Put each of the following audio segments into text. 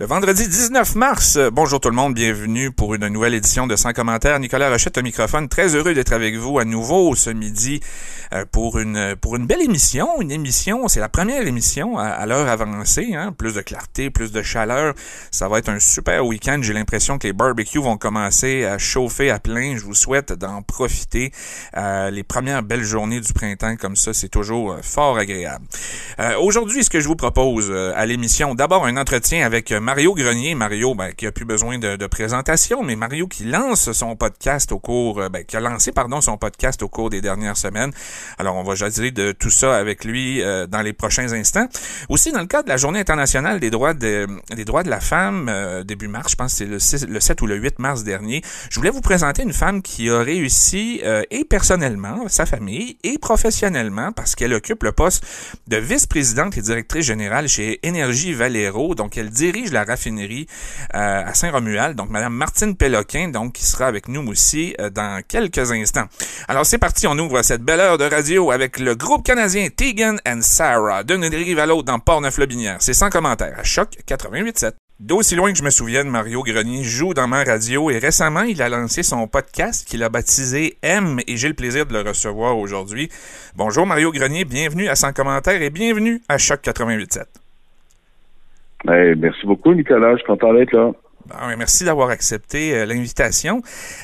Le vendredi 19 mars, euh, bonjour tout le monde, bienvenue pour une nouvelle édition de Sans commentaires. Nicolas Rochette au microphone, très heureux d'être avec vous à nouveau ce midi euh, pour une pour une belle émission, une émission, c'est la première émission à, l'heure avancée, hein, plus de clarté, plus de chaleur. Ça va être un super week-end. J'ai l'impression que les barbecues vont commencer à chauffer à plein. Je vous souhaite d'en profiter. Euh, les premières belles journées du printemps comme ça, c'est toujours fort agréable. Aujourd'hui, ce que je vous propose à l'émission, d'abord un entretien avec Mario Grenier, Mario ben, qui a plus besoin de, présentation, mais Mario qui lance son podcast au cours, euh, ben, qui a lancé pardon son podcast au cours des dernières semaines. Alors on va jaser de tout ça avec lui euh, dans les prochains instants. Aussi dans le cadre de la Journée internationale des droits de, des droits de la femme euh, début mars, je pense c'est le, le 7 ou le 8 mars dernier. Je voulais vous présenter une femme qui a réussi et personnellement, sa famille et professionnellement parce qu'elle occupe le poste de vice-présidente et directrice générale chez Énergie Valero. Donc elle dirige la raffinerie euh, à Saint-Romuald. Donc, Madame Martine Péloquin, donc, qui sera avec nous aussi euh, dans quelques instants. Alors, c'est parti, on ouvre cette belle heure de radio avec le groupe canadien Tegan and Sarah, d'une rive à l'autre dans Port-Neuf-Lobinière. C'est sans commentaire, à Choc 88.7. D'aussi loin que je me souvienne, Mario Grenier joue dans ma radio et récemment, il a lancé son podcast qu'il a baptisé M et j'ai le plaisir de le recevoir aujourd'hui. Bonjour Mario Grenier, bienvenue à Sans commentaire et bienvenue à Choc 88.7 merci beaucoup, Nicolas. Je suis content d'être là. merci d'avoir accepté euh, l'invitation.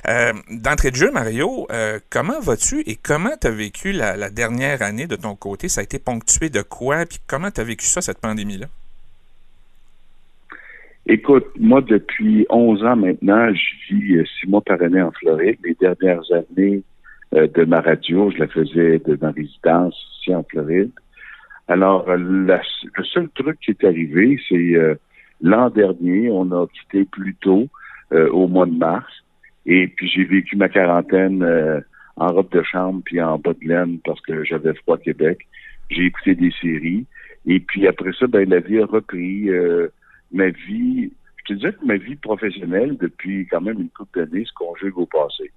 Euh, d'entrée de jeu, Mario, euh, comment vas-tu et comment tu as vécu la, dernière année de ton côté? Ça a été ponctué de quoi? Puis comment tu as vécu ça, cette pandémie-là? Écoute, moi, depuis 11 ans maintenant, je vis six mois par année en Floride. Les dernières années de ma radio, je la faisais de ma résidence ici en Floride. Alors, euh, le seul truc qui est arrivé, c'est euh, l'an dernier, on a quitté plus tôt, euh, au mois de mars, et puis j'ai vécu ma quarantaine en robe de chambre puis en bas de laine parce que j'avais froid Québec. J'ai écouté des séries, et puis après ça, ben la vie a repris. ma vie, je te disais que ma vie professionnelle, depuis quand même une couple d'années, se conjugue au passé.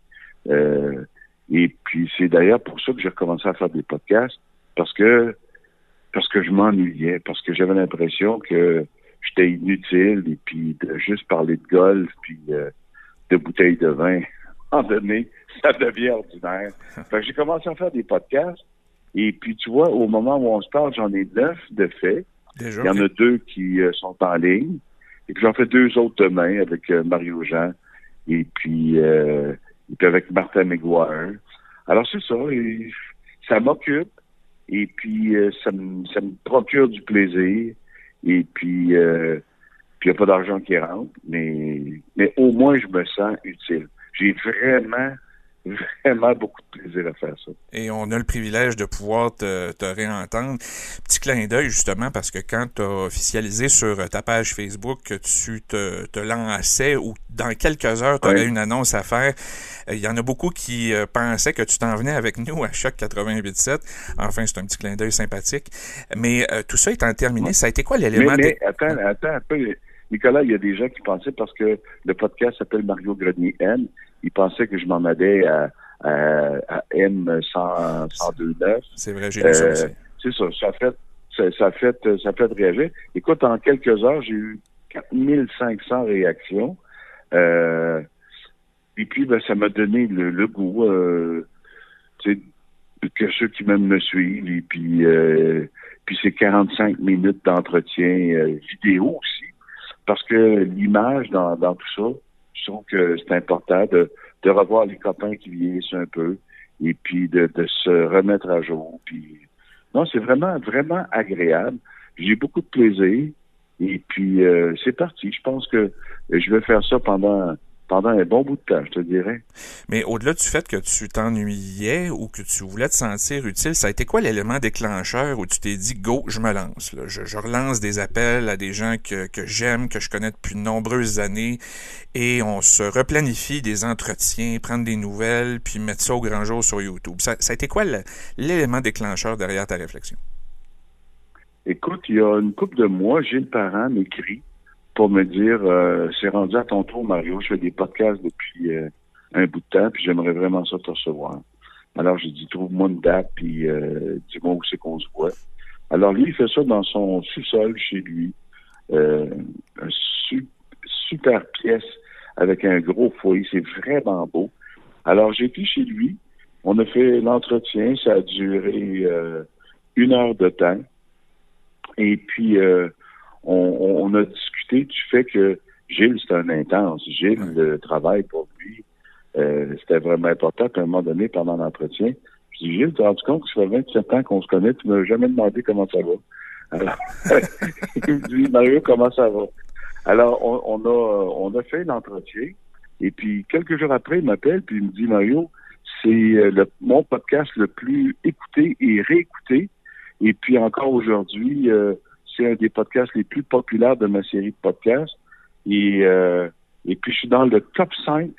et puis c'est d'ailleurs pour ça que j'ai recommencé à faire des podcasts, parce que parce que je m'ennuyais, parce que j'avais l'impression que j'étais inutile et puis de juste parler de golf puis euh, de bouteilles de vin, en donné, ça devient ordinaire. Fait que j'ai commencé à faire des podcasts et puis tu vois, au moment où on se parle, j'en ai neuf de fait. Il y en a deux qui euh, sont en ligne. Et puis j'en fais deux autres demain avec euh, Mario Jean et puis, et puis avec Martin McGuire. Alors c'est ça, et ça m'occupe. Et puis, euh, ça, me, ça me procure du plaisir. Et puis, euh, puis il n'y a pas d'argent qui rentre, mais, mais au moins, je me sens utile. J'ai vraiment vraiment beaucoup de plaisir à faire ça. Et on a le privilège de pouvoir te, te réentendre. Petit clin d'œil, justement, parce que quand tu as officialisé sur ta page Facebook que tu te, te lançais ou dans quelques heures, tu aurais une annonce à faire, euh, il y en a beaucoup qui euh, pensaient que tu t'en venais avec nous à Choc 88.7. Enfin, c'est un petit clin d'œil sympathique. Mais euh, tout ça étant terminé, ça a été quoi l'élément... Mais, mais attends, attends un peu. Nicolas, il y a des gens qui pensaient parce que le podcast s'appelle Mario Grenier N, ils pensaient que je m'en allais à, à, M 102.9. C'est vrai, j'ai lu ça aussi. C'est ça, ça fait, ça, ça, fait, ça fait réagir. Écoute, en quelques heures, j'ai eu 4500 réactions. Euh, et puis, ben, ça m'a donné le, goût, euh, que ceux qui même me suivent. Et puis, euh, puis c'est 45 minutes d'entretien euh, vidéo aussi. Parce que l'image dans, tout ça, je trouve que c'est important de, revoir les copains qui vieillissent un peu et puis de, de se remettre à jour. Puis non, c'est vraiment, vraiment agréable. J'ai beaucoup de plaisir. Et puis euh, c'est parti. Je pense que je vais faire ça pendant pendant un bon bout de temps, je te dirais. Mais au-delà du fait que tu t'ennuyais ou que tu voulais te sentir utile, ça a été quoi l'élément déclencheur où tu t'es dit go, je me lance. Là? Je, relance des appels à des gens que, que j'aime, que je connais depuis de nombreuses années, et on se replanifie des entretiens, prendre des nouvelles, puis mettre ça au grand jour sur YouTube. Ça, ça a été quoi l'élément déclencheur derrière ta réflexion? Écoute, il y a une couple de mois, Gilles Parent m'écrit pour me dire euh, c'est rendu à ton tour, Mario. Je fais des podcasts depuis euh, un bout de temps, puis j'aimerais vraiment ça te recevoir. Alors j'ai dit trouve-moi une date, puis euh, dis-moi où c'est qu'on se voit. Alors lui, il fait ça dans son sous-sol chez lui. un super pièce avec un gros foyer. C'est vraiment beau. Alors, j'ai été chez lui. On a fait l'entretien. Ça a duré une heure de temps. Et puis, euh, on, a discuté du fait que Gilles, c'est un intense. Gilles, le travail pour lui, euh, c'était vraiment important. à un moment donné, pendant l'entretien, je dis, Gilles, tu rendu compte que ça fait 27 ans qu'on se connaît, tu m'as jamais demandé comment ça va. Alors, il me dit, Mario, comment ça va? Alors, on, a, on a fait l'entretien. Et puis, quelques jours après, il m'appelle, puis il me dit, Mario, c'est euh, le, mon podcast le plus écouté et réécouté. Et puis, encore aujourd'hui, euh, c'est un des podcasts les plus populaires de ma série de podcasts. Et, euh, et puis, je suis dans le top 5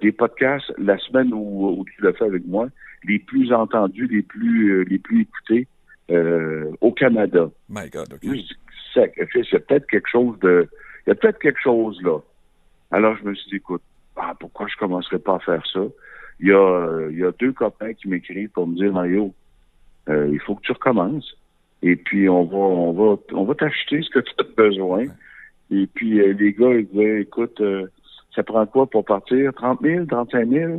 des podcasts la semaine où, tu l'as fait avec moi, les plus entendus, les plus, les plus écoutés au Canada. My God, OK. c'est peut-être quelque chose de... Il y a peut-être quelque chose là. Alors, je me suis dit, écoute, ah, pourquoi je commencerais pas à faire ça? Il y a, il y a deux copains qui m'écrivent pour me dire, Mario, euh, il faut que tu recommences. Et puis, on va, on va, on va t'acheter ce que tu as besoin. Et puis, euh, les gars, ils disaient, écoute, euh, ça prend quoi pour partir? 30 000, 35 000?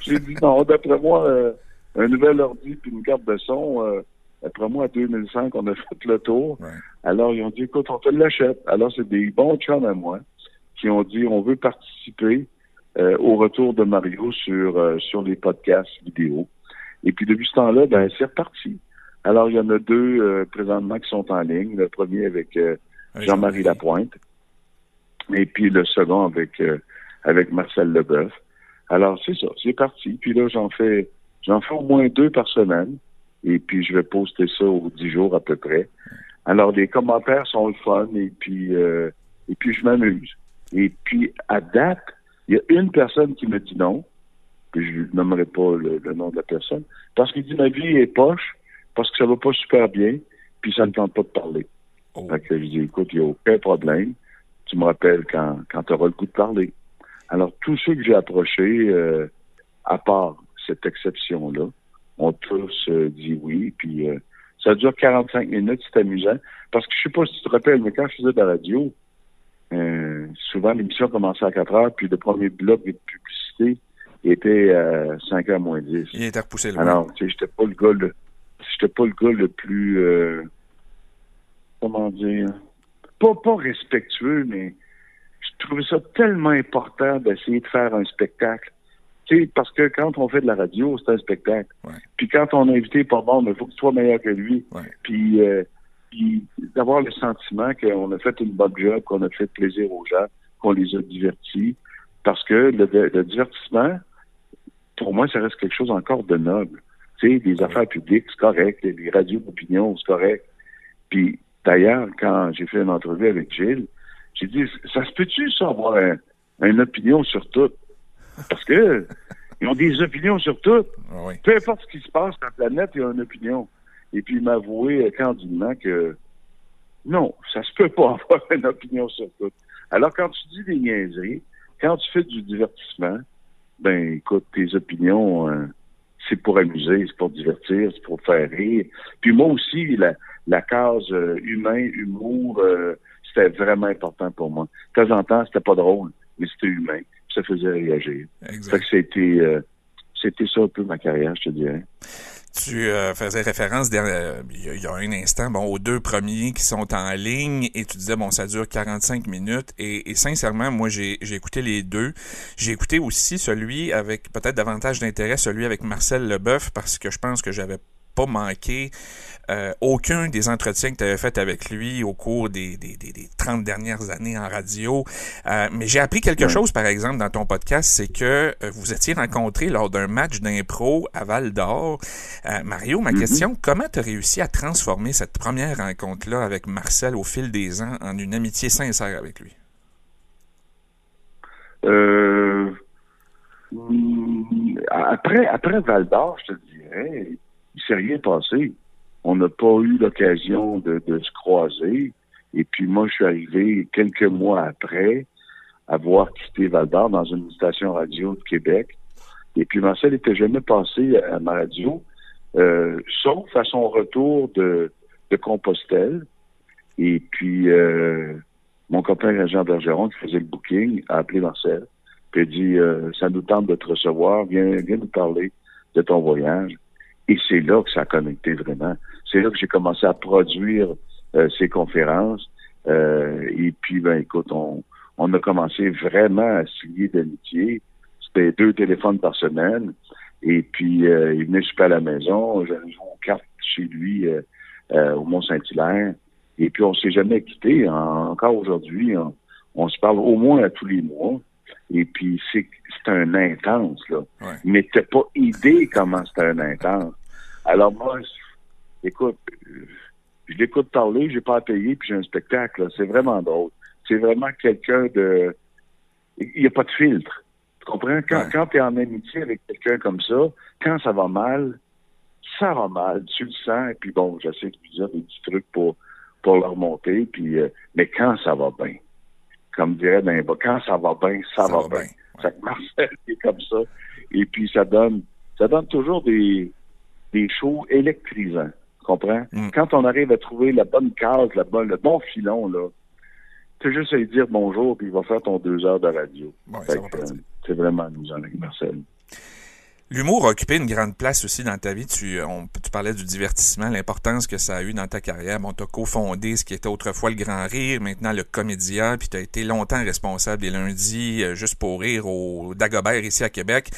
J'ai dit, non, d'après moi, un nouvel ordi puis une carte de son, d'après moi, à 2005, on a fait le tour. Alors, ils ont dit, écoute, on te l'achète. Alors, c'est des bons chums à moi qui ont dit on veut participer euh, au retour de Mario sur euh, sur les podcasts vidéo. Et puis depuis ce temps-là, ben c'est reparti. Alors il y en a deux euh, présentement qui sont en ligne. Le premier avec Jean-Marie Lapointe, et puis le second avec avec Marcel Leboeuf. Alors c'est ça, c'est parti. Puis là j'en fais j'en fais au moins deux par semaine. Et puis je vais poster ça aux dix jours à peu près. Alors les commentaires sont le fun et puis et puis je m'amuse. Et puis, à date, il y a une personne qui me dit non, puis je ne nommerai pas le, nom de la personne, parce qu'il dit ma vie est poche, parce que ça va pas super bien, puis ça ne tente pas de parler. Oh. je dis, écoute, il n'y a aucun problème. Tu me rappelles quand, quand tu auras le goût de parler. Alors, tous ceux que j'ai approchés, euh, à part cette exception-là, ont tous euh, dit oui, puis euh, ça dure 45 minutes, c'est amusant. Parce que je sais pas si tu te rappelles, mais quand je faisais de la radio, souvent, l'émission commençait à 4 heures, puis le premier bloc de publicité était à 5 heures moins 10. Il était repoussé loin. Alors, tu sais, j'étais pas le gars le, j'étais pas le gars le plus, euh, comment dire, pas, pas respectueux, mais je trouvais ça tellement important d'essayer de faire un spectacle. Tu sais, parce que quand on fait de la radio, c'est un spectacle. Puis quand on a invité pas bon, il faut que tu sois meilleur que lui. Puis, euh, puis d'avoir le sentiment qu'on a fait une bonne job, qu'on a fait plaisir aux gens, qu'on les a divertis. Parce que le, divertissement, pour moi, ça reste quelque chose encore de noble. Tu sais, des affaires publiques, c'est correct. Les radios d'opinion, c'est correct. Puis d'ailleurs, quand j'ai fait une entrevue avec Gilles, j'ai dit, ça se peut-tu, ça, avoir une opinion sur tout? Parce que ils ont des opinions sur tout. Ah Peu importe ce qui se passe sur la planète, ils ont une opinion et puis m'avouer candidement que non, ça se peut pas avoir une opinion sur tout. Alors, quand tu dis des niaiseries, quand tu fais du divertissement, ben écoute, tes opinions, euh, c'est pour amuser, c'est pour divertir, c'est pour faire rire. Puis moi aussi, la, la case euh, humain, humour, euh, c'était vraiment important pour moi. De temps en temps, c'était pas drôle, mais c'était humain. Ça faisait réagir. Exact. que c'était, c'était ça un peu ma carrière, je te dirais. Tu euh, faisais référence euh, il y, a un instant bon aux deux premiers qui sont en ligne et tu disais bon ça dure 45 minutes et, et sincèrement moi j'ai écouté les deux. J'ai écouté aussi celui avec peut-être davantage d'intérêt celui avec Marcel Leboeuf parce que je pense que j'avais pas manqué euh, aucun des entretiens que tu avais fait avec lui au cours des, des, des, 30 dernières années en radio. Euh, mais j'ai appris quelque chose, par exemple, dans ton podcast, c'est que euh, vous étiez rencontré lors d'un match d'impro à Val d'Or. Mario, ma mm-hmm. question, comment tu as réussi à transformer cette première rencontre-là avec Marcel au fil des ans en une amitié sincère avec lui? Mm, après, après Val d'Or, je te dirais, il s'est rien passé. On n'a pas eu l'occasion de, se croiser. Et puis moi, je suis arrivé quelques mois après avoir quitté Val dans une station radio de Québec. Et puis Marcel n'était jamais passé à ma radio, euh, sauf à son retour de, de Compostelle. Et puis, euh, mon copain Jean Bergeron, qui faisait le booking, a appelé Marcel, puis a dit euh, Ça nous tente de te recevoir, viens, viens nous parler de ton voyage. Et c'est là que ça a connecté vraiment. C'est là que j'ai commencé à produire euh, ces conférences. Euh, et puis, ben écoute, on, on a commencé vraiment à signer d'amitié. C'était deux téléphones par semaine. Et puis, euh, il venait super à la maison. J'avais joué aux cartes chez lui au Mont-Saint-Hilaire. Et puis, on s'est jamais quitté. encore aujourd'hui, on, se parle au moins à tous les mois. Et puis, c'est un intense, là. Mais t'as pas idée comment c'est un intense. Alors, moi, écoute, je l'écoute parler, j'ai pas à payer, puis j'ai un spectacle. C'est vraiment drôle. C'est vraiment quelqu'un de... Il n'y a pas de filtre. Tu comprends? Quand, quand tu es en amitié avec quelqu'un comme ça, quand ça va mal, ça va mal. Tu le sens. Et puis bon, j'essaie de lui dire des petits trucs pour pour leur monter. Puis, euh, mais quand ça va bien, comme dirait ben, quand ça va bien, ça, va, bien. Ça Marcel est comme ça. Et puis ça donne, ça donne toujours des, des shows électrisants. Comprends? Mm. Quand on arrive à trouver la bonne case, la bonne, le bon filon, là, tu juste à lui dire bonjour, puis il va faire ton deux heures de radio. c'est vraiment amusant avec Marcel. L'humour a occupé une grande place aussi dans ta vie. Tu, on, tu parlais du divertissement, l'importance que ça a eu dans ta carrière. Bon, tu as cofondé ce qui était autrefois le Grand Rire, maintenant le Comédia, puis tu as été longtemps responsable des lundis euh, juste pour rire au Dagobert ici à Québec.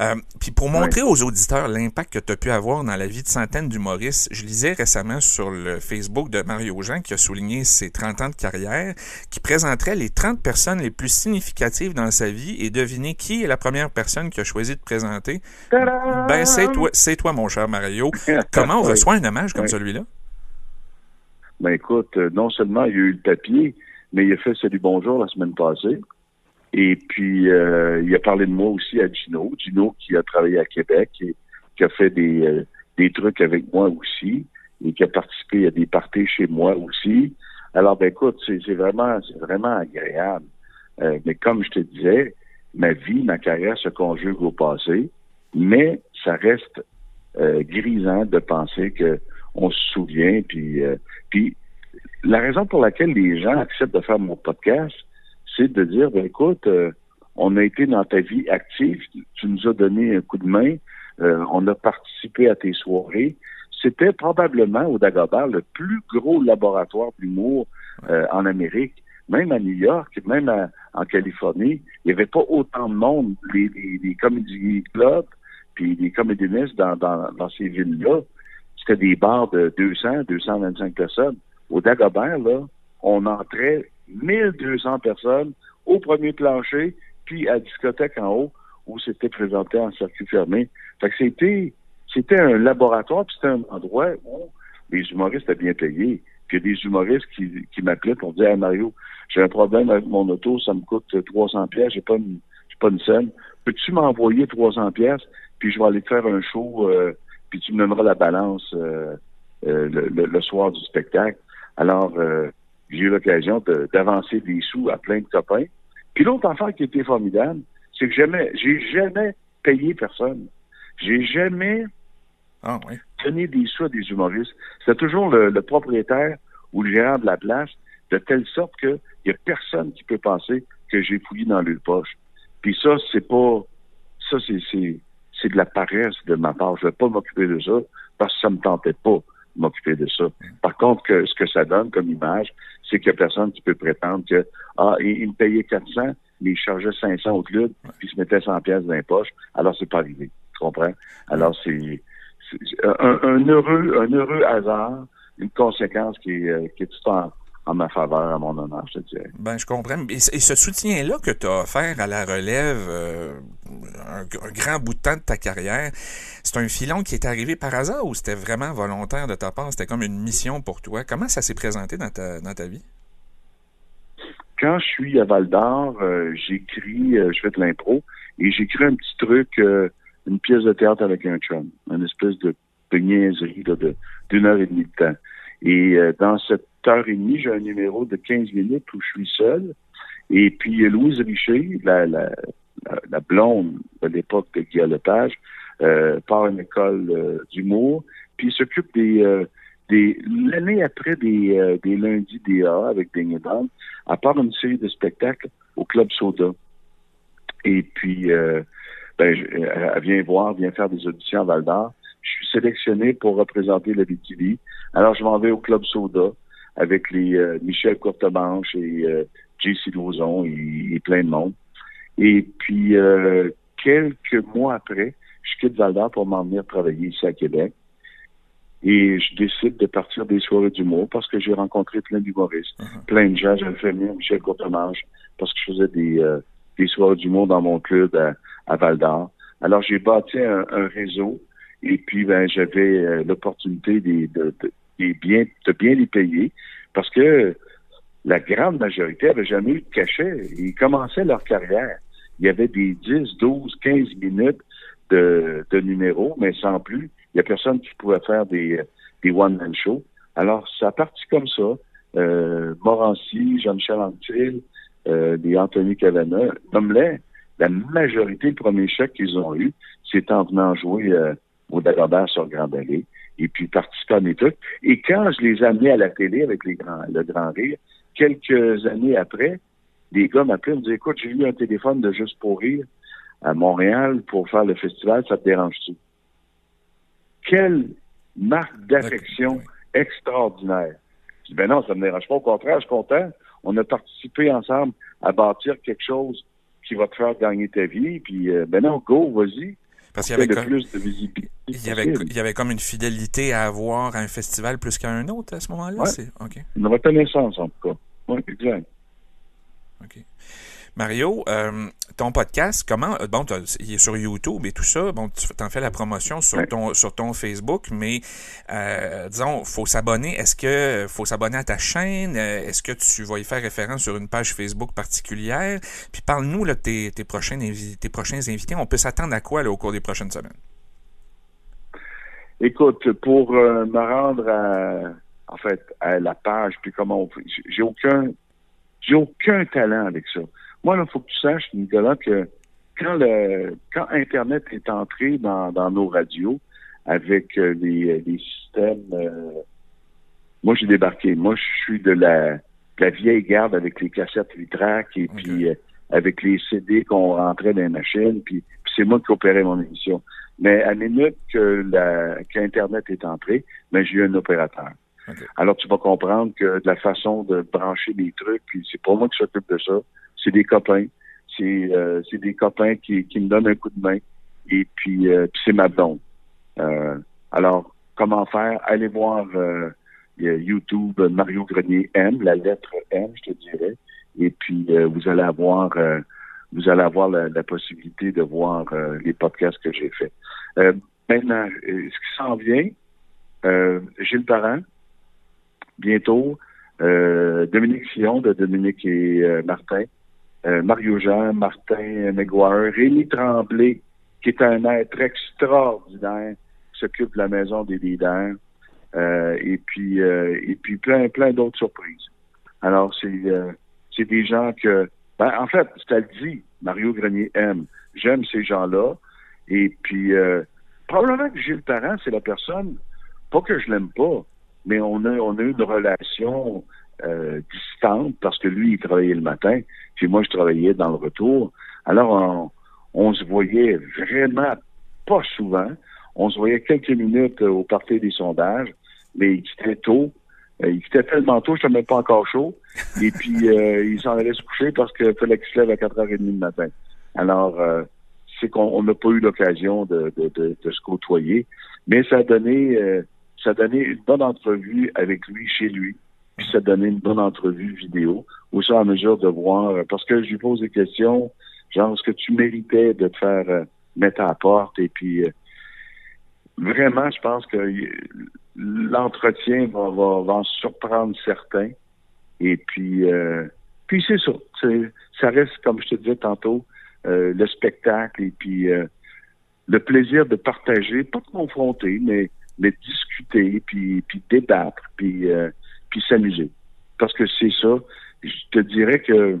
Euh, puis pour montrer aux auditeurs l'impact que tu as pu avoir dans la vie de centaines d'humoristes, je lisais récemment sur le Facebook de Mario Jean qui a souligné ses 30 ans de carrière, qui présenterait les 30 personnes les plus significatives dans sa vie et devinez qui est la première personne qui a choisi de présenter. Ben, c'est toi, c'est toi, mon cher Mario. Comment on reçoit un hommage comme celui-là? Ben, écoute, euh, non seulement il y a eu le papier, mais il a fait Salut Bonjour la semaine passée. Et puis, euh, il a parlé de moi aussi à Gino. Gino qui a travaillé à Québec et qui a fait des, euh, des trucs avec moi aussi et qui a participé à des parties chez moi aussi. Alors, ben écoute, c'est vraiment, c'est vraiment agréable. mais comme je te disais, ma vie, ma carrière se conjugue au passé mais ça reste euh, grisant de penser que on se souvient. Puis, euh, puis la raison pour laquelle les gens acceptent de faire mon podcast, c'est de dire, ben écoute, euh, on a été dans ta vie active, tu nous as donné un coup de main, on a participé à tes soirées. C'était probablement au Dagobert le plus gros laboratoire d'humour en Amérique, même à New York, même en Californie. Il n'y avait pas autant de monde. Les, les, les comédie clubs, puis les dans, dans ces villes-là, c'était des bars de 200, 225 personnes. Au Dagobert, là, on entrait 1200 personnes au premier plancher, puis à la discothèque en haut, où c'était présenté en circuit fermé. Fait que c'était, c'était un laboratoire, puis c'était un endroit où les humoristes étaient bien payés. Puis il y a des humoristes qui, qui m'appelaient pour dire, hey Mario, j'ai un problème avec mon auto, ça me coûte 300 pièces, j'ai pas une, j'ai pas une scène. Peux-tu m'envoyer 300 pièces puis je vais aller te faire un show, euh, puis tu me donneras la balance euh, euh, le, soir du spectacle? Alors, j'ai eu l'occasion d'avancer des sous à plein de copains. Puis l'autre affaire qui était formidable, c'est que jamais, j'ai jamais payé personne. J'ai jamais ah, donné des sous à des humoristes. C'est toujours le, propriétaire ou le gérant de la place, de telle sorte qu'il n'y a personne qui peut penser que j'ai fouillé dans le poche. Puis ça, c'est pas. Ça, c'est c'est de la paresse de ma part. Je ne vais pas m'occuper de ça parce que ça ne me tentait pas de m'occuper de ça. Par contre, que, ce que ça donne comme image, c'est qu'il n'y a personne qui peut prétendre que, ah, il, me payait 400, mais il chargeait 500 au club, puis il se mettait 100 pièces dans les poches. Alors, c'est pas arrivé. Tu comprends? Alors, c'est un, heureux, un heureux hasard, une conséquence qui est, euh, qui est tout en, en ma faveur, à mon honneur, je te dirais. Ben, je comprends. Et, ce soutien-là que tu as offert à la relève, euh, un, grand bout de temps de ta carrière, c'est un filon qui est arrivé par hasard ou c'était vraiment volontaire de ta part? C'était comme une mission pour toi? Comment ça s'est présenté dans ta, dans ta vie? Quand je suis à Val d'Or, euh, j'écris, euh, je fais de l'impro, et j'écris un petit truc, une pièce de théâtre avec un chum, une espèce de, de niaiserie d'une heure et demie de temps. Et dans cette heure et demie, j'ai un numéro de 15 minutes où je suis seul. Et puis Louise Richer, la, la, la, blonde de l'époque de Guy Lepage, euh, part à une école euh, d'humour, puis s'occupe des, euh, des l'année après des, euh, des lundis DA avec Ding à part une série de spectacles au Club Soda. Et puis, euh, ben, elle vient voir, vient faire des auditions à Val d'Or. Je suis sélectionné pour représenter le BTV. Alors, je m'en vais au Club Soda avec les euh, Michel Courtemanche et euh, JC Lauzon et, plein de monde. Et puis, euh, quelques mois après, je quitte Val d'Or pour m'en venir travailler ici à Québec. Et je décide de partir des soirées d'humour parce que j'ai rencontré plein d'humoristes, uh-huh. plein de gens. J'avais fait venir Michel Courtemanche parce que je faisais des, euh, des soirées d'humour dans mon club à, Val d'Or. Alors, j'ai bâti un, réseau et puis ben, j'avais euh, l'opportunité de, de, de, bien, de bien les payer parce que la grande majorité avait jamais eu de cachet. Ils commençaient leur carrière. Il y avait des 10, 12, 15 minutes de, de numéros, mais sans plus. Il y a personne qui pouvait faire des, des one-man shows. Alors, ça a parti comme ça. Euh, Morancy, Jean-Michel Anctil, euh, des Anthony Cavana, comme la majorité, le premier chèque qu'ils ont eu, c'est en venant jouer euh, au Dagobert sur Grand Allée et puis participer à mes trucs. Et quand je les amenais à la télé avec les grands, le Grand Rire, quelques années après, des gars m'appelaient et me disaient, écoute, j'ai eu un téléphone de Juste pour rire à Montréal pour faire le festival, ça te dérange-tu? Quelle marque d'affection extraordinaire. Je dis, ben non, ça me dérange pas. Au contraire, je suis content. On a participé ensemble à bâtir quelque chose qui va te faire gagner ta vie. Puis, euh, ben non, go, vas-y. Parce qu'il y avait. Il y avait, il y avait comme une fidélité à avoir à un festival plus qu'à un autre à ce moment-là. Ouais. Une reconnaissance, en tout cas. Oui, exact. OK. Mario, euh, ton podcast, comment euh, bon, il est sur YouTube et tout ça. Bon, tu en fais la promotion sur ton sur ton Facebook, mais euh, disons, faut s'abonner. Est-ce que faut s'abonner à ta chaîne? Euh, Est-ce que tu vas y faire référence sur une page Facebook particulière? Puis parle-nous de tes, tes prochains tes prochains invités. On peut s'attendre à quoi là, au cours des prochaines semaines? Écoute, pour me rendre à en fait à la page, puis comment on j'ai aucun j'ai aucun talent avec ça. Moi, il faut que tu saches, Nicolas, que quand le quand Internet est entré dans, dans nos radios avec euh, les, les, systèmes euh, moi j'ai débarqué. Moi, je suis de la, la vieille garde avec les cassettes vitrac et puis euh, avec les CD qu'on rentrait dans les machines, puis, c'est moi qui opérais mon émission. Mais à minute que la qu'Internet est entré, ben, j'ai eu un opérateur. Alors tu vas comprendre que de la façon de brancher les trucs, puis c'est pas moi qui s'occupe de ça c'est des copains. C'est euh, des copains qui, qui me donnent un coup de main. Et puis, euh, c'est ma blonde. Euh, alors, comment faire? Allez voir euh, YouTube Mario Grenier M, la lettre M, je te dirais. Et puis, vous allez avoir vous allez avoir la, possibilité de voir les podcasts que j'ai faits. maintenant, ce qui s'en vient, Gilles Parent, bientôt, Dominique Fillon de Dominique et Martin, euh, Mario Jean, Martin McGuire, Rémi Tremblay, qui est un être extraordinaire, qui s'occupe de la maison des leaders, euh, et puis euh, et puis plein plein d'autres surprises. Alors c'est c'est des gens que ben, en fait, je le dis, Mario Grenier aime. J'aime ces gens-là. Et puis probablement que Gilles Parent, c'est la personne, pas que je l'aime pas, mais on a on a eu une relation euh, distante parce que lui, il travaillait le matin, puis moi, je travaillais dans le retour. Alors, on, se voyait vraiment pas souvent. On se voyait quelques minutes au parti des sondages, mais il quittait tôt. Euh, il quittait tellement tôt, je ne même pas encore chaud. Et puis, euh, il s'en allait se coucher parce qu'il fallait qu'il se lève à 4h30 du matin. Alors, c'est qu'on n'a pas eu l'occasion de, de, se côtoyer. Mais ça a donné, ça donné une bonne entrevue avec lui chez lui puis ça donnait une bonne entrevue vidéo, fur et à mesure de voir, euh, parce que je lui pose des questions, genre, est-ce que tu méritais de te faire euh, mettre à la porte, et puis euh, vraiment, je pense que l'entretien va, va, va, en surprendre certains, et puis, puis c'est ça, ça reste, comme je te disais tantôt, le spectacle, et puis le plaisir de partager, pas de confronter, mais, mais discuter, puis, puis débattre, puis puis s'amuser. Parce que c'est ça. Je te dirais que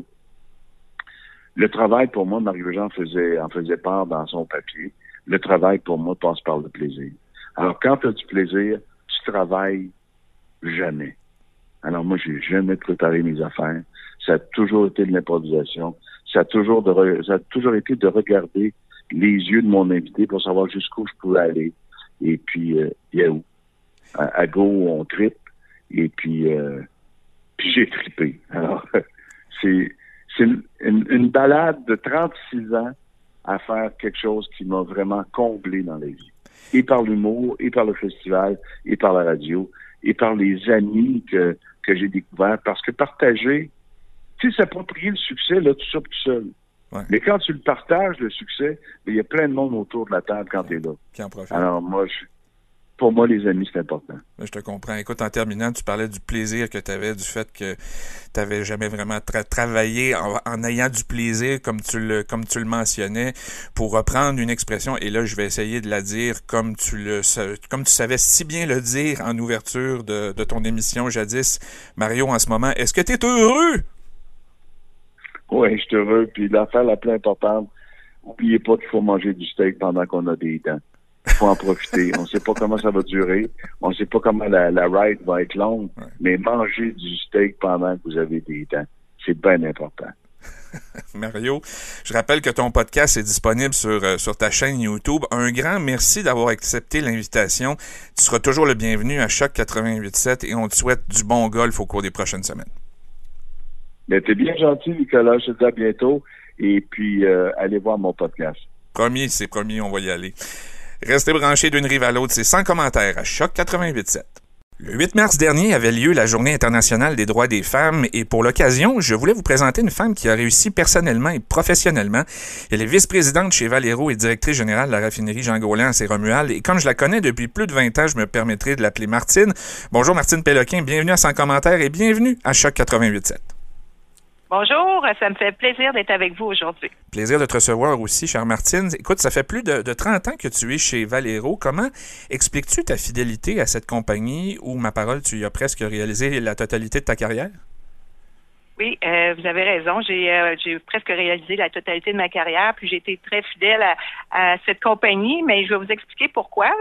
le travail, pour moi, Marie-Jean faisait, en faisait part dans son papier. Le travail, pour moi, passe par le plaisir. Alors, quand tu as du plaisir, tu travailles Jamais. Alors moi, j'ai jamais préparé mes affaires. Ça a toujours été de l'improvisation. Ça a toujours de ça a toujours été de regarder les yeux de mon invité pour savoir jusqu'où je pouvais aller. Et puis, euh, il y a où? À, Go, on tripe. Et puis, euh, j'ai trippé. Alors, c'est une, une, balade de 36 ans à faire quelque chose qui m'a vraiment comblé dans la vie. Et par l'humour, et par le festival, et par la radio, et par les amis que, que j'ai découverts. Parce que partager, tu sais, s'approprier le succès, là, tout ça tout seul. Mais quand tu le partages, le succès, il y a plein de monde autour de la table quand tu es là. Alors, moi, je, pour moi, les amis, c'est important. Je te comprends. Écoute, en terminant, tu parlais du plaisir que tu avais, du fait que tu n'avais jamais vraiment travaillé en, ayant du plaisir, comme tu le comme tu le mentionnais, pour reprendre une expression. Et là, je vais essayer de la dire comme tu le comme tu savais si bien le dire en ouverture de, de ton émission jadis, Mario. En ce moment, est-ce que tu es heureux? Oui, je suis heureux. Puis l'affaire la plus importante, n'oubliez pas qu'il faut manger du steak pendant qu'on a des dents. Il faut en profiter. On ne sait pas comment ça va durer. On ne sait pas comment la, ride va être longue. Mais manger du steak pendant que vous avez des dents, c'est bien important. Mario, je rappelle que ton podcast est disponible sur, euh, sur ta chaîne YouTube. Un grand merci d'avoir accepté l'invitation. Tu seras toujours le bienvenu à Choc 88.7 et on te souhaite du bon golf au cours des prochaines semaines. Mais t'es bien gentil, Nicolas. Je te dis à bientôt. Et puis, euh, allez voir mon podcast. Promis, c'est promis, on va y aller. Restez branchés d'une rive à l'autre, c'est sans commentaire à Choc 88.7. Le 8 mars dernier avait lieu la Journée internationale des droits des femmes et pour l'occasion, je voulais vous présenter une femme qui a réussi personnellement et professionnellement. Elle est vice-présidente chez Valero et directrice générale de la raffinerie Jean Gaulin à Romuald et comme je la connais depuis plus de 20 ans, je me permettrai de l'appeler Martine. Bonjour Martine Péloquin, bienvenue à Sans commentaire et bienvenue à Choc 88.7. Bonjour, ça me fait plaisir d'être avec vous aujourd'hui. Plaisir de te recevoir aussi, chère Martine. Écoute, ça fait plus de, de 30 ans que tu es chez Valero. Comment expliques-tu ta fidélité à cette compagnie où, ma parole, tu y as presque réalisé la totalité de ta carrière? Oui, euh, vous avez raison. J'ai euh, j'ai presque réalisé la totalité de ma carrière, puis j'ai été très fidèle à, à, cette compagnie, mais je vais vous expliquer pourquoi.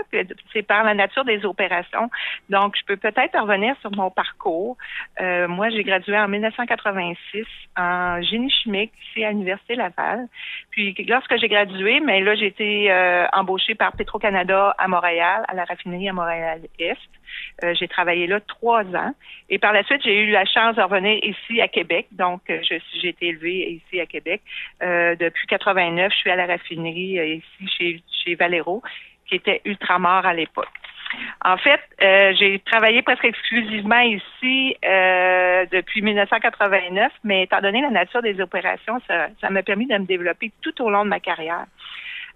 C'est par la nature des opérations. Donc, je peux peut-être revenir sur mon parcours. Euh, moi, j'ai gradué en 1986 en génie chimique ici à l'Université Laval. Puis, lorsque j'ai gradué, mais là, j'ai été euh, embauchée par Petro-Canada à Montréal, à la raffinerie à Montréal-Est. Euh, j'ai travaillé là trois ans. Et par la suite, j'ai eu la chance de revenir ici à Québec. Donc, euh, je j'ai été élevée ici à Québec. Euh, depuis 89, je suis à la raffinerie euh, ici chez, chez Valero, qui était ultramar à l'époque. En fait, j'ai travaillé presque exclusivement ici depuis 1989, mais étant donné la nature des opérations, ça m'a permis de me développer tout au long de ma carrière.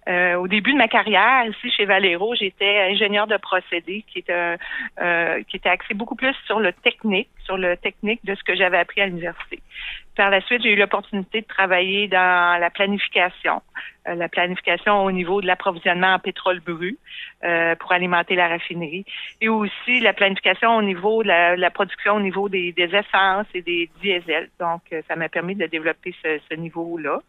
Euh, au début de ma carrière ici chez Valero, j'étais ingénieur de procédés, qui était euh, qui était axé beaucoup plus sur le technique, sur le technique de ce que j'avais appris à l'université. Par la suite, j'ai eu l'opportunité de travailler dans la planification, euh, la planification au niveau de l'approvisionnement en pétrole brut euh, pour alimenter la raffinerie, et aussi la planification au niveau de la, production au niveau des, des, essences et des diesels. Donc, euh, ça m'a permis de développer ce, ce niveau-là.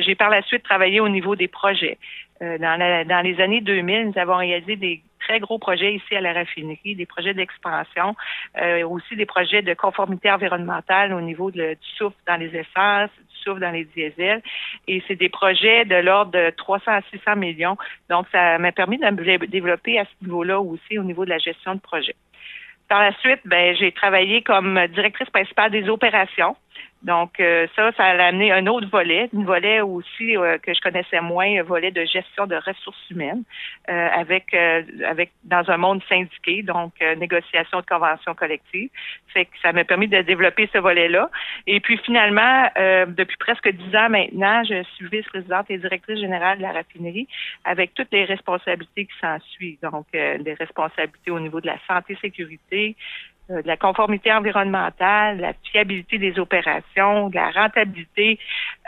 j'ai par la suite travaillé au niveau des projets. dans, dans les années 2000, nous avons réalisé des très gros projets ici à la raffinerie, des projets d'expansion, euh, aussi des projets de conformité environnementale au niveau du souffle dans les essences, du souffle dans les diesels. Et c'est des projets de l'ordre de 300 à 600 millions. Donc, ça m'a permis de me développer à ce niveau-là aussi au niveau de la gestion de projet. Par la suite, ben, j'ai travaillé comme directrice principale des opérations donc euh, ça, ça a amené un autre volet, un volet aussi euh, que je connaissais moins, un volet de gestion de ressources humaines, euh, avec avec dans un monde syndiqué, donc négociation de conventions collectives. Fait que ça m'a permis de développer ce volet-là. Et puis finalement, depuis presque dix ans maintenant, je suis vice-présidente et directrice générale de la raffinerie, avec toutes les responsabilités qui s'en suivent. Donc des responsabilités au niveau de la santé, sécurité, euh, de la conformité environnementale, la fiabilité des opérations, de la rentabilité,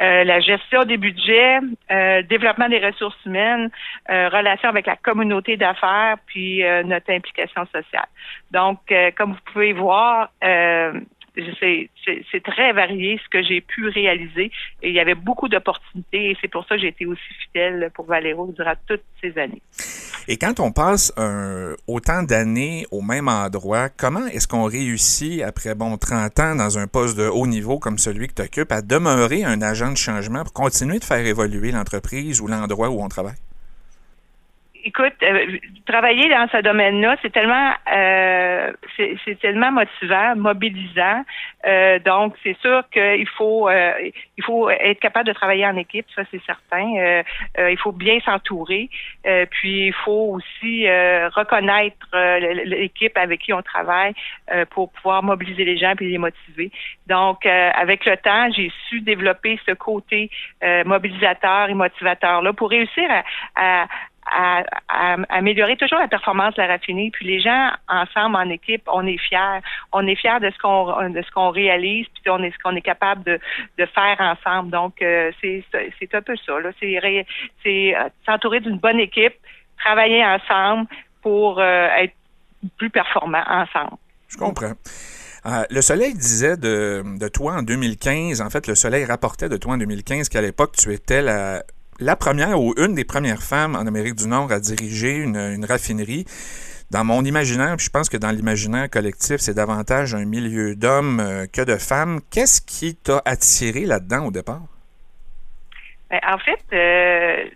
euh, la gestion des budgets, euh, développement des ressources humaines, relation avec la communauté d'affaires, puis notre implication sociale. Donc, comme vous pouvez voir, c'est très varié ce que j'ai pu réaliser. Et il y avait beaucoup d'opportunités et c'est pour ça que j'ai été aussi fidèle pour Valero durant toutes ces années. Et quand on passe autant d'années au même endroit, comment est-ce qu'on réussit, après bon 30 ans dans un poste de haut niveau comme celui que tu occupes, à demeurer un agent de changement pour continuer de faire évoluer l'entreprise ou l'endroit où on travaille? Écoute, euh, travailler dans ce domaine-là, c'est tellement, euh, c'est tellement motivant, mobilisant. Euh, donc, c'est sûr qu'il faut, il faut être capable de travailler en équipe, ça c'est certain. il faut bien s'entourer, puis il faut aussi reconnaître l'équipe avec qui on travaille pour pouvoir mobiliser les gens puis les motiver. Donc, avec le temps, j'ai su développer ce côté mobilisateur et motivateur là pour réussir à, à, améliorer toujours la performance de la raffinerie. Puis les gens ensemble en équipe, on est fiers. On est fiers de ce qu'on de ce qu'on réalise, puis on est ce qu'on est capable de, de faire ensemble. Donc euh, c'est c'est un peu ça. C'est euh, s'entourer d'une bonne équipe, travailler ensemble pour euh, être plus performant ensemble. Je comprends. le Soleil disait de, de toi en 2015, en fait, le Soleil rapportait de toi en 2015 qu'à l'époque, tu étais la la première ou une des premières femmes en Amérique du Nord à diriger une, raffinerie. Dans mon imaginaire, puis je pense que dans l'imaginaire collectif, c'est davantage un milieu d'hommes euh, que de femmes. Qu'est-ce qui t'a attiré là-dedans au départ? Ben, en fait, euh,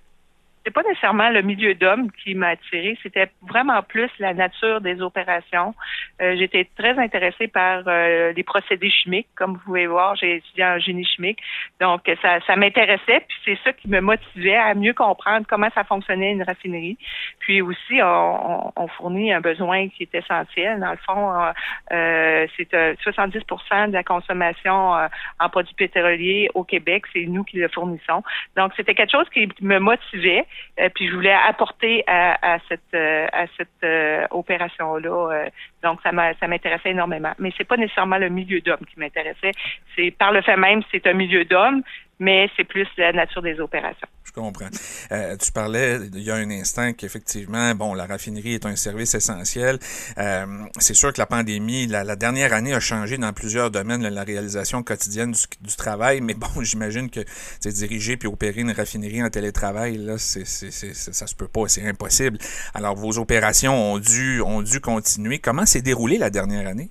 c'est pas nécessairement le milieu d'hommes qui m'a attiré, c'était vraiment plus la nature des opérations. Euh, J'étais très intéressée par euh, les procédés chimiques, comme vous pouvez voir, j'ai étudié en génie chimique, donc ça, ça m'intéressait, puis c'est ça qui me motivait à mieux comprendre comment ça fonctionnait une raffinerie. Puis aussi, on, on fournit un besoin qui est essentiel. Dans le fond, euh, c'est 70% de la consommation euh, en produits pétroliers au Québec, c'est nous qui le fournissons. Donc c'était quelque chose qui me motivait. Euh, puis je voulais apporter à, cette euh, à cette euh, opération là. donc ça ça m'intéressait énormément. Mais c'est pas nécessairement le milieu d'hommes qui m'intéressait. C'est par le fait même, c'est un milieu d'hommes, mais c'est plus la nature des opérations. Comprends. Euh, tu parlais il y a un instant qu'effectivement, bon, la raffinerie est un service essentiel. Euh, c'est sûr que la pandémie, la, dernière année a changé dans plusieurs domaines la réalisation quotidienne du, travail, mais bon, j'imagine que diriger puis opérer une raffinerie en télétravail, là, c'est, ça se peut pas, c'est impossible. Alors, vos opérations ont dû, ont dû continuer. Comment s'est déroulé la dernière année?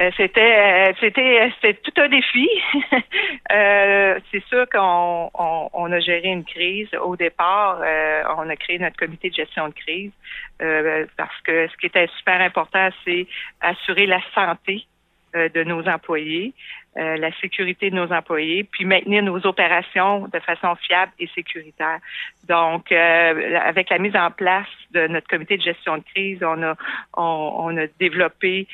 Euh, c'était euh, c'était c'était tout un défi. euh, c'est sûr qu'on on, a géré une crise. Au départ, euh, on a créé notre comité de gestion de crise parce que ce qui était super important, c'est assurer la santé de nos employés, la sécurité de nos employés, puis maintenir nos opérations de façon fiable et sécuritaire. Donc, avec la mise en place de notre comité de gestion de crise, on a on, on a développé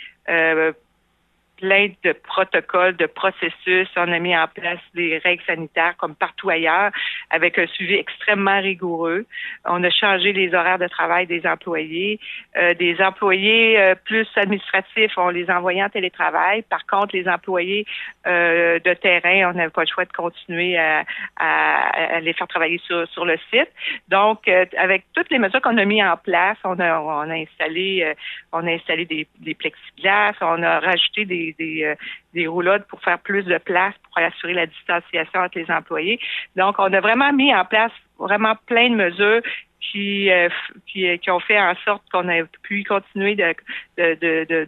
plein de protocoles, de processus. On a mis en place des règles sanitaires comme partout ailleurs, avec un suivi extrêmement rigoureux. On a changé les horaires de travail des employés. Euh, des employés euh, plus administratifs, on les envoyait en télétravail. Par contre, les employés euh, de terrain, on n'avait pas le choix de continuer à, à, les faire travailler sur, sur le site. Donc, avec toutes les mesures qu'on a mis en place, on a, on a installé, on a installé des, des plexiglas, on a rajouté des des, euh, des, roulottes pour faire plus de place, pour assurer la distanciation entre les employés. Donc, on a vraiment mis en place vraiment plein de mesures qui, euh, qui, qui, ont fait en sorte qu'on a pu continuer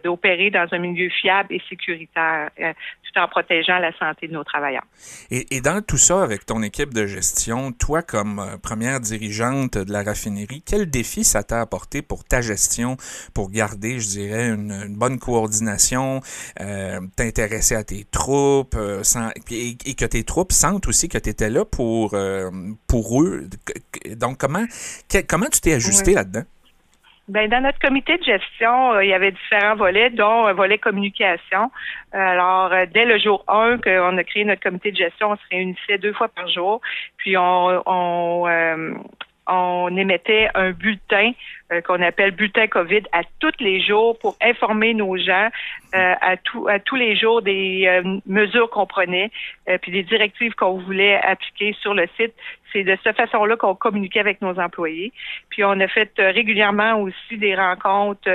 d'opérer dans un milieu fiable et sécuritaire, euh, tout en protégeant la santé de nos travailleurs. Et, et, dans tout ça, avec ton équipe de gestion, toi comme euh, première dirigeante de la raffinerie, quel défi ça t'a apporté pour ta gestion, pour garder, je dirais, une, bonne coordination, euh, t'intéresser à tes troupes, sans, et, et, que tes troupes sentent aussi que tu étais là pour, pour eux? Donc, comment comment tu t'es ajusté là-dedans? Ben, dans notre comité de gestion, euh, il y avait différents volets, dont un volet communication. Alors, euh, dès le jour 1 qu'on a créé notre comité de gestion, on se réunissait deux fois par jour, puis on, on, euh, on émettait un bulletin euh, qu'on appelle bulletin COVID à tous les jours pour informer nos gens euh, à, tout, à tous les jours des euh, mesures qu'on prenait, puis des directives qu'on voulait appliquer sur le site. C'est de cette façon-là qu'on communiquait avec nos employés. Puis on a fait régulièrement aussi des rencontres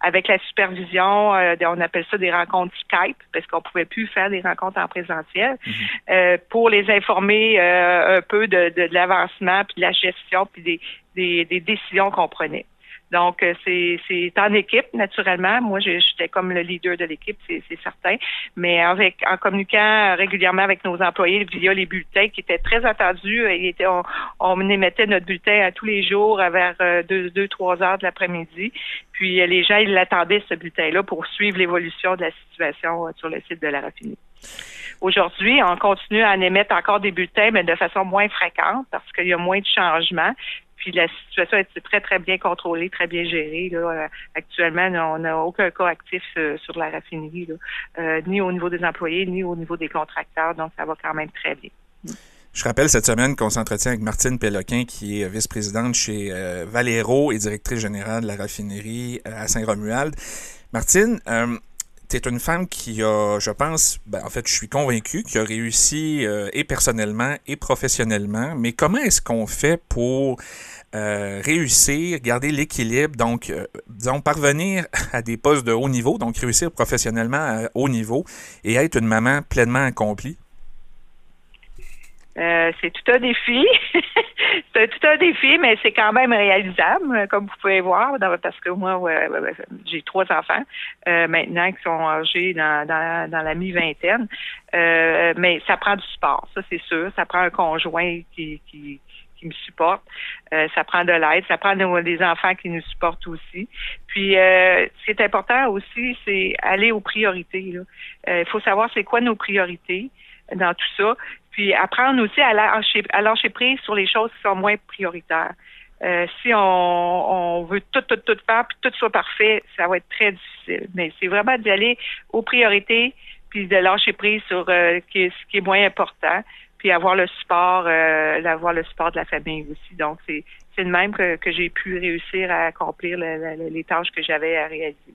avec la supervision. on appelle ça des rencontres Skype parce qu'on pouvait plus faire des rencontres en présentiel mhm. pour les informer un peu de, de, de l'avancement puis de la gestion puis des, des, des décisions qu'on prenait. Donc, euh, c'est, en équipe, naturellement. Moi, j'étais comme le leader de l'équipe, c'est, certain. Mais avec en communiquant régulièrement avec nos employés via les bulletins qui étaient très attendus, était, on, on, émettait notre bulletin à tous les jours vers 2, euh, 3 heures de l'après-midi. Puis euh, les gens, ils l'attendaient, ce bulletin-là, pour suivre l'évolution de la situation sur le site de la raffinerie. Aujourd'hui, on continue à en émettre encore des bulletins, mais de façon moins fréquente parce qu'il y a moins de changements. Puis la situation est très, très bien contrôlée, très bien gérée. Là. Euh, actuellement, on n'a aucun cas actif euh, sur la raffinerie, euh, ni au niveau des employés, ni au niveau des contracteurs. Donc, ça va quand même très bien. Je rappelle cette semaine qu'on s'entretient avec Martine Péloquin, qui est vice-présidente chez Valero et directrice générale de la raffinerie à Saint-Romuald. Martine, es une femme qui a, je pense, ben, en fait, je suis convaincu, qui a réussi et personnellement et professionnellement. Mais comment est-ce qu'on fait pour euh, réussir, garder l'équilibre, donc, euh, disons, parvenir à des postes de haut niveau, donc réussir professionnellement à haut niveau et être une maman pleinement accomplie? Euh, c'est tout un défi. c'est tout un défi, mais c'est quand même réalisable, comme vous pouvez voir, parce que moi, j'ai trois enfants maintenant qui sont âgés dans, dans, la mi-vingtaine. mais ça prend du sport, ça c'est sûr. Ça prend un conjoint qui, qui, me supportent. Euh, ça prend de l'aide, ça prend des enfants qui nous supportent aussi. Puis, euh, ce qui est important aussi, c'est aller aux priorités. Euh, il faut savoir c'est quoi nos priorités dans tout ça. Puis, apprendre aussi à lâcher, à lâcher prise sur les choses qui sont moins prioritaires. si on, veut tout, tout, tout faire, puis tout soit parfait, ça va être très difficile. Mais c'est vraiment d'y aller aux priorités, puis de lâcher prise sur ce qui est moins important puis avoir le support, euh, avoir le support de la famille aussi. Donc, c'est de même que, j'ai pu réussir à accomplir les tâches que j'avais à réaliser.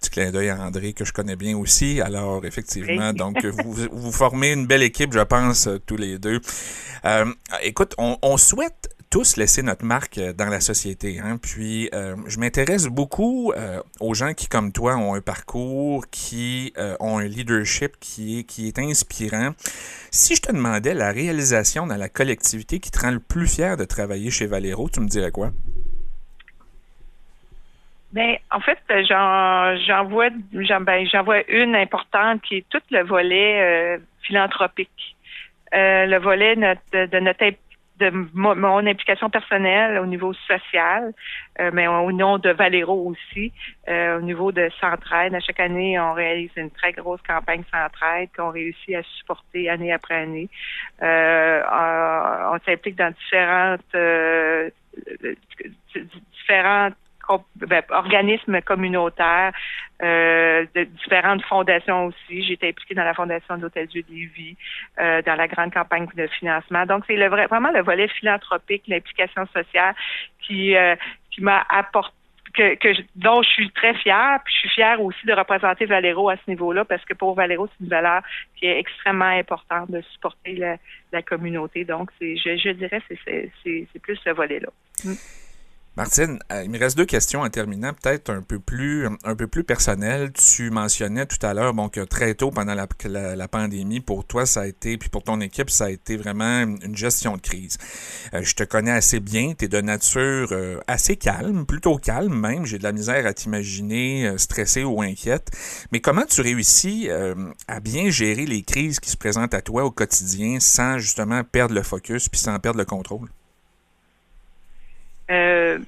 Petit clin d'œil à André, que je connais bien aussi. Alors, effectivement, donc, vous, vous formez une belle équipe, je pense, tous les deux. Euh, écoute, on, on souhaite tous laisser notre marque euh, dans la société. Hein. Puis, euh, je m'intéresse beaucoup euh, aux gens qui, comme toi, ont un parcours, qui ont un leadership qui est, qui est inspirant. Si je te demandais la réalisation dans la collectivité qui te rend le plus fier de travailler chez Valero, tu me dirais quoi? Ben, en fait, j'en vois, ben, j'en vois une importante qui est tout le volet philanthropique, le volet de, de notre de mon, implication personnelle au niveau social, euh, mais au nom de Valero aussi, euh, au niveau de Centraide. À chaque année, on réalise une très grosse campagne Centraide qu'on réussit à supporter année après année. Euh, on, s'implique dans différentes différentes ben, organismes communautaires, euh, différentes fondations aussi. J'ai été impliquée dans la fondation de l'Hôtel Dieu Lévis, euh, dans la grande campagne de financement. Donc, c'est vraiment le volet philanthropique, l'implication sociale qui, euh, m'a apporté que, que dont je suis très fière, puis je suis fière aussi de représenter Valero à ce niveau-là, parce que pour Valero, c'est une valeur qui est extrêmement importante de supporter la, communauté. Donc, je, je dirais, c'est plus ce volet-là. Mm. Martine, euh, il me reste deux questions en terminant, peut-être un peu plus un peu plus personnelles. Tu mentionnais tout à l'heure que très tôt pendant la, pandémie, pour toi, ça a été, puis pour ton équipe, ça a été vraiment une gestion de crise. Euh, je te connais assez bien, tu es de nature euh, assez calme, plutôt calme même. J'ai de la misère à t'imaginer stressée ou inquiète. Mais comment tu réussis à bien gérer les crises qui se présentent à toi au quotidien sans justement perdre le focus puis sans perdre le contrôle? Euh,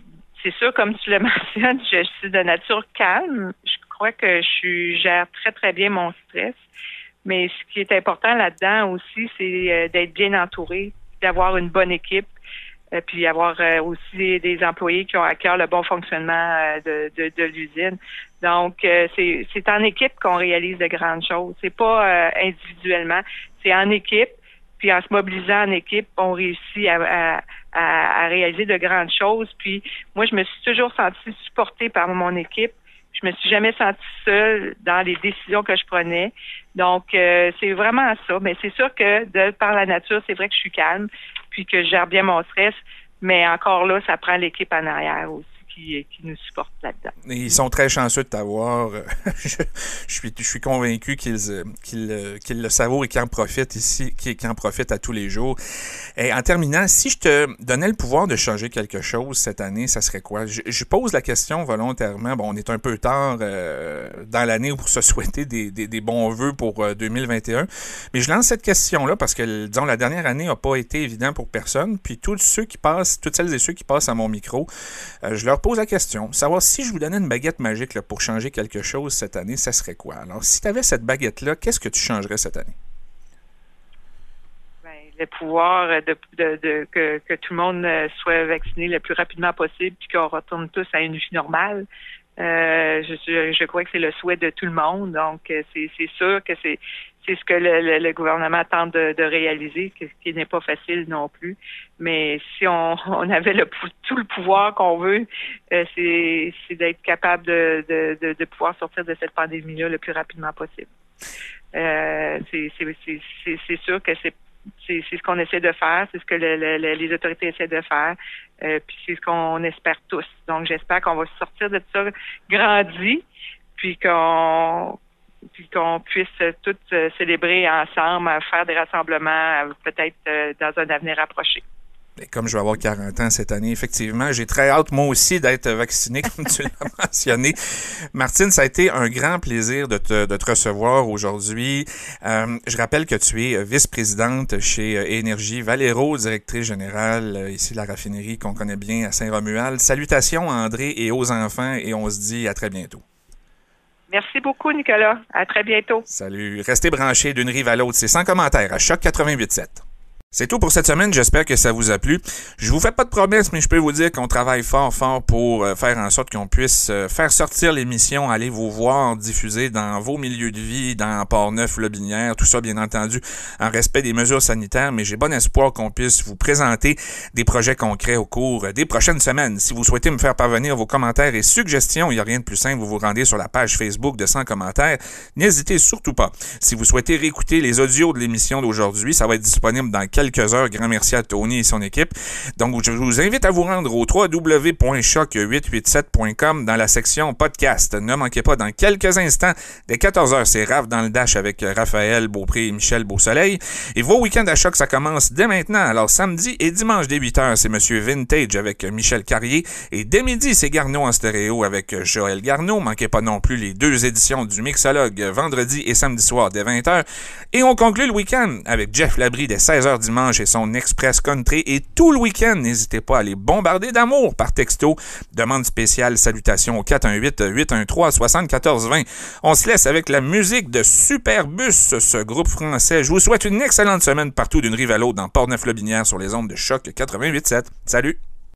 c'est sûr, comme tu le mentionnes, je suis de nature calme. Je crois que je gère très, très bien mon stress. Mais ce qui est important là-dedans aussi, c'est euh, d'être bien entouré, d'avoir une bonne équipe, euh, puis avoir aussi des, employés qui ont à cœur le bon fonctionnement de, de, l'usine. Donc, c'est, c'est en équipe qu'on réalise de grandes choses. C'est pas individuellement, c'est en équipe. Puis en se mobilisant en équipe, on réussit à, à, réaliser de grandes choses. Puis moi, je me suis toujours sentie supportée par mon équipe. Je me suis jamais sentie seule dans les décisions que je prenais. Donc, euh, c'est vraiment ça. Mais c'est sûr que de par la nature, c'est vrai que je suis calme, puis que je gère bien mon stress. Mais encore là, ça prend l'équipe en arrière aussi qui, nous supportent là-dedans. Ils sont très chanceux de t'avoir. je, suis, je suis convaincu qu'ils euh, euh, qu'ils le savourent et qu'ils en profitent ici, qu'ils en profitent à tous les jours. Et en terminant, si je te donnais le pouvoir de changer quelque chose cette année, ça serait quoi? Je, pose la question volontairement. Bon, on est un peu tard euh, dans l'année pour se souhaiter des, bons vœux pour 2021. Mais je lance cette question-là parce que, disons, la dernière année n'a pas été évident pour personne. Puis tous ceux qui passent, toutes celles et ceux qui passent à mon micro, je leur pose la question, savoir si je vous donnais une baguette magique pour changer quelque chose cette année, ça serait quoi? Alors, si tu avais cette baguette-là, qu'est-ce que tu changerais cette année? Ben, le pouvoir de, que, tout le monde euh, soit vacciné le plus rapidement possible puis qu'on retourne tous à une vie normale. Euh, je, crois que c'est le souhait de tout le monde. Donc, euh, c'est sûr que c'est c'est ce que le, gouvernement tente de, réaliser, ce qui n'est pas facile non plus. Mais si on, avait le, tout le pouvoir qu'on veut, euh, c'est d'être capable de, de, pouvoir sortir de cette pandémie-là le plus rapidement possible. Euh, c'est sûr que c'est c'est ce qu'on essaie de faire, c'est ce que les autorités essaient de faire, euh, puis c'est ce qu'on espère tous. Donc j'espère qu'on va sortir de ça grandi, puis qu'on puis qu'on puisse tous euh, célébrer ensemble, faire des rassemblements, peut-être euh, dans un avenir approché. comme je vais avoir 40 ans cette année, effectivement, j'ai très hâte moi aussi d'être vacciné, comme tu l'as mentionné. Martine, ça a été un grand plaisir de te, recevoir aujourd'hui. Euh, je rappelle que tu es vice-présidente chez Énergie Valero, directrice générale ici de la raffinerie qu'on connaît bien à Saint-Romuald. Salutations André et aux enfants et on se dit à très bientôt. Merci beaucoup, Nicolas. À très bientôt. Salut. Restez branchés d'une rive à l'autre. C'est sans commentaire à Choc 88.7. C'est tout pour cette semaine. J'espère que ça vous a plu. Je vous fais pas de promesses, mais je peux vous dire qu'on travaille fort, fort pour euh, faire en sorte qu'on puisse euh, faire sortir l'émission, aller vous voir diffuser dans vos milieux de vie, dans Port-Neuf, Lobinière, tout ça, bien entendu, en respect des mesures sanitaires. Mais j'ai bon espoir qu'on puisse vous présenter des projets concrets au cours des prochaines semaines. Si vous souhaitez me faire parvenir vos commentaires et suggestions, il n'y a rien de plus simple. Vous vous rendez sur la page Facebook de 100 commentaires. N'hésitez surtout pas. Si vous souhaitez réécouter les audios de l'émission d'aujourd'hui, ça va être disponible dans quelques quelques heures. Grand merci à Tony et son équipe. Donc, je vous invite à vous rendre au www.choc887.com dans la section podcast. Ne manquez pas dans quelques instants, dès 14h, c'est Raph dans le Dash avec Raphaël Beaupré et Michel Beausoleil. Et vos week-ends à choc, ça commence dès maintenant. Alors, samedi et dimanche dès 8h, c'est Monsieur Vintage avec Michel Carrier. Et dès midi, c'est Garneau en stéréo avec Joël Garneau. Manquez pas non plus les deux éditions du Mixologue vendredi et samedi soir dès 20h. Et on conclut le week-end avec Jeff Labrie dès 16h dimanche et son Express Country. Et tout le week-end, n'hésitez pas à les bombarder d'amour par texto. Demande spéciale, salutations au 418-813-7420. On se laisse avec la musique de Superbus, ce groupe français. Je vous souhaite une excellente semaine partout d'une rive à l'autre dans Port-Neuf-Lobinière sur les ondes de choc 88.7. Salut!